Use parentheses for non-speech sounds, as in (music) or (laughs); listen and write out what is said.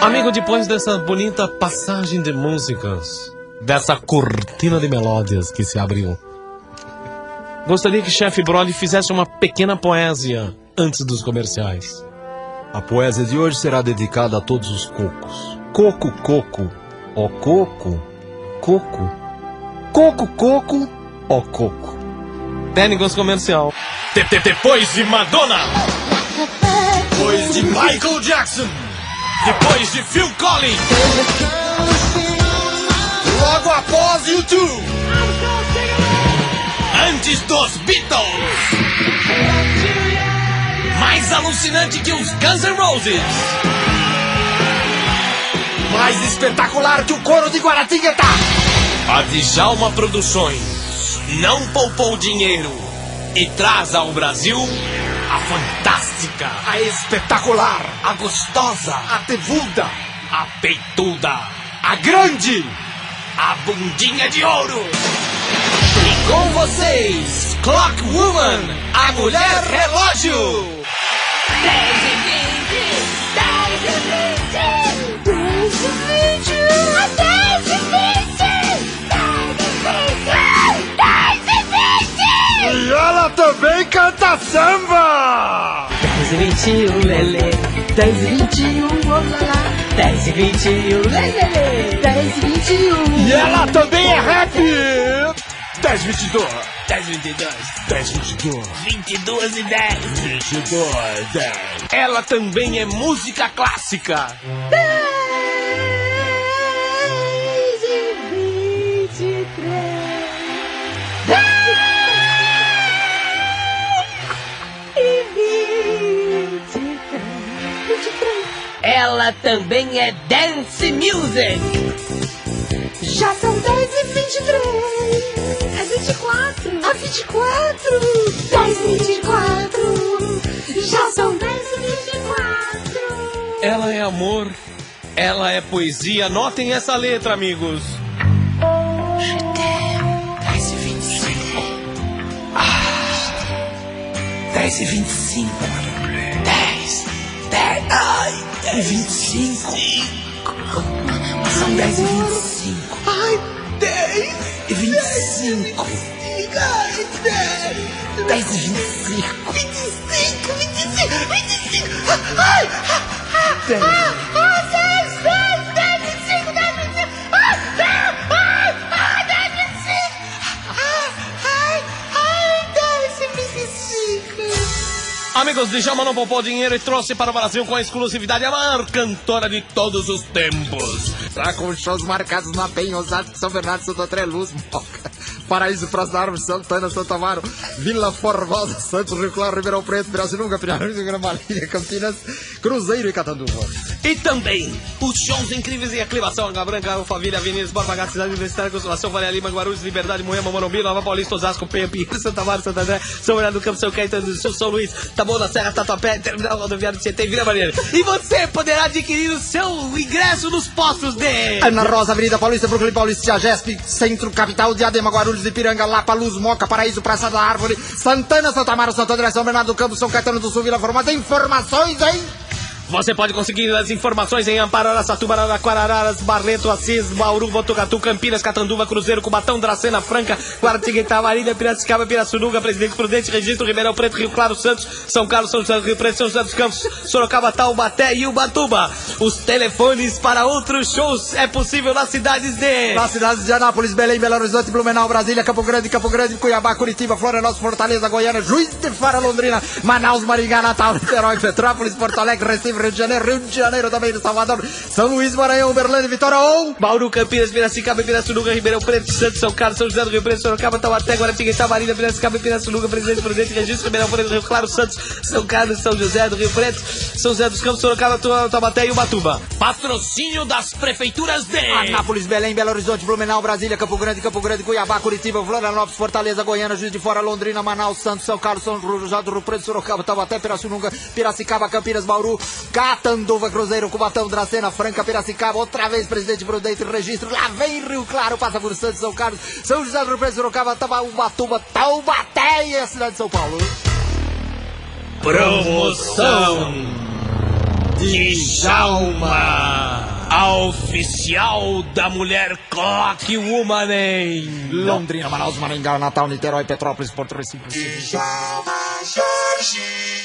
Amigo, depois dessa bonita passagem de músicas, dessa cortina de melódias que se abriu, gostaria que Chef Broly fizesse uma pequena poesia antes dos comerciais. A poesia de hoje será dedicada a todos os cocos. Coco, coco, ó coco, coco. Coco, coco, ó coco. Técnicos comercial. De- de- Depois de Madonna. Depois de Michael Jackson. Depois de Phil Collins. Logo após YouTube. Antes dos Beatles. Mais alucinante que os Guns N' Roses. Mais espetacular que o coro de Guaratinguetá. A Djalma Produções não poupou dinheiro e traz ao Brasil a fantástica, a espetacular, a gostosa, a tevuda, a peituda, a grande, a bundinha de ouro. E com vocês, Clock Woman, a mulher relógio. 10 e 20, 10 e 20, samba! 10 e 21, lelê. 10 e 21, olá. 10 e 21, lelê. 10 e 21. E ela também é rap! 10, 22, 10 22, 10, 22, 22 e 10. 22, 10. Ela também é música clássica. 10 Ela também é dance music. Já são 10 e 23. É 24. A 24. 10 e 24. Já são 10 e 24. Ela é amor, ela é poesia. Notem essa letra, amigos. 10 e 25. Ah, 10 e 25. 10. 10. Ai, 10 e 25. São 10 e 25. Ai, 10 e 25. Ai, 10. 10 e 25. 25, 25, 25. Ai, ai, 10. Amigos, Djalma não poupou dinheiro e trouxe para o Brasil com exclusividade a maior cantora de todos os tempos. Tá com shows marcados na Penha, Osasco, São Bernardo, Santo André, Luz, Moca, Paraíso, Praça da Árvore, Santana, Santo Amaro, Vila Formosa, Santos, Rio Claro, Ribeirão Preto, Piracicaba, Piracicaba, Gramalinha, Campinas, Cruzeiro e Catanduva. E também os shows incríveis em Aclimação, Água Branca, Alphaville, Avenida Borba Gato, Cidade Universitária, Consolação, Faria Lima, Guarulhos, Liberdade, Moema, Morumbi, Nova Paulista, Osasco, Penha, (laughs) Pinheiro, Santa Maria, Santo André, São Bernardo do Campo, São Caetano do Sul, São Luís, Taboão da Serra, Tatuapé, Terminal Rodoviário de Tietê, Vila Maria. E você poderá adquirir o seu ingresso nos postos de... Ana Rosa, Avenida Paulista, Brooklyn Paulista, Gesp, Centro, Capital, Diadema, Guarulhos, Ipiranga, Lapa, Luz, Moca, Paraíso, Praça da Árvore, Santana, Santa Amaro, Santo André, São Bernardo do Campo, São Caetano do Sul, Vila Formosa. Informações, hein? Você pode conseguir as informações em Amparo, Araçatuba, Araraquara, Barreto, Assis, Bauru, Botucatu, Campinas, Catanduva, Cruzeiro, Cubatão, Dracena, Franca, Guaratinguetá, Marília, Piracicaba, Pirassununga, Presidente Prudente, Registro, Ribeirão Preto, Rio Claro, Santos, São Carlos, São José, Rio Preto, São José dos Campos, Sorocaba, Taubaté e Ubatuba. Os telefones para outros shows é possível nas cidades de... Nas cidades de Anápolis, Belém, Belo Horizonte, Blumenau, Brasília, Campo Grande, Campo Grande, Cuiabá, Curitiba, Florianópolis, Fortaleza, Goiânia, Juiz de Fora, Londrina, Manaus, Maringá, Natal, Niterói, Petrópolis, Porto Alegre, Recife, Rio de Janeiro, Rio de Janeiro também, de Salvador, São Luís, Maranhão, Uberlândia, Vitória ou... Bauru, Campinas, Piracicaba, Pirassununga, Ribeirão Preto, Santos, São Carlos, São José do Rio Preto, Sorocaba, Taubaté, Guaratinguetá, Marília, Piracicaba, Pirassununga, Presidente Prudente, Registro, Ribeirão Preto, Rio Claro, Santos, São Carlos, São José do Rio Preto, São José dos Campos, Sorocaba, Taubaté e Ubatuba. Patrocínio das prefeituras de. Anápolis, Belém, Belo Horizonte, Blumenau, Brasília, Campo Grande, Campo Grande, Cuiabá, Curitiba, Florianópolis, Fortaleza, Goiânia, Juiz de Fora, Londrina, Manaus, Santos, São Carlos, São José do Rio Preto, Sorocaba, Taubaté, Pirassununga, Piracicaba, Campinas, Bauru, Catanduva, Cruzeiro, Cubatão, Dracena, Franca, Piracicaba, outra vez Presidente Prudente, registro, lá vem Rio Claro, passa por Santos, São Carlos, São José do Preço, Sorocaba, Tabaúbatuba, Taubaté e a cidade de São Paulo. Promoção Djalma a oficial da mulher Coque Womanem. Londrina, Manaus, Maringá, Natal, Niterói, Petrópolis, Porto Recife. Djalma Jorge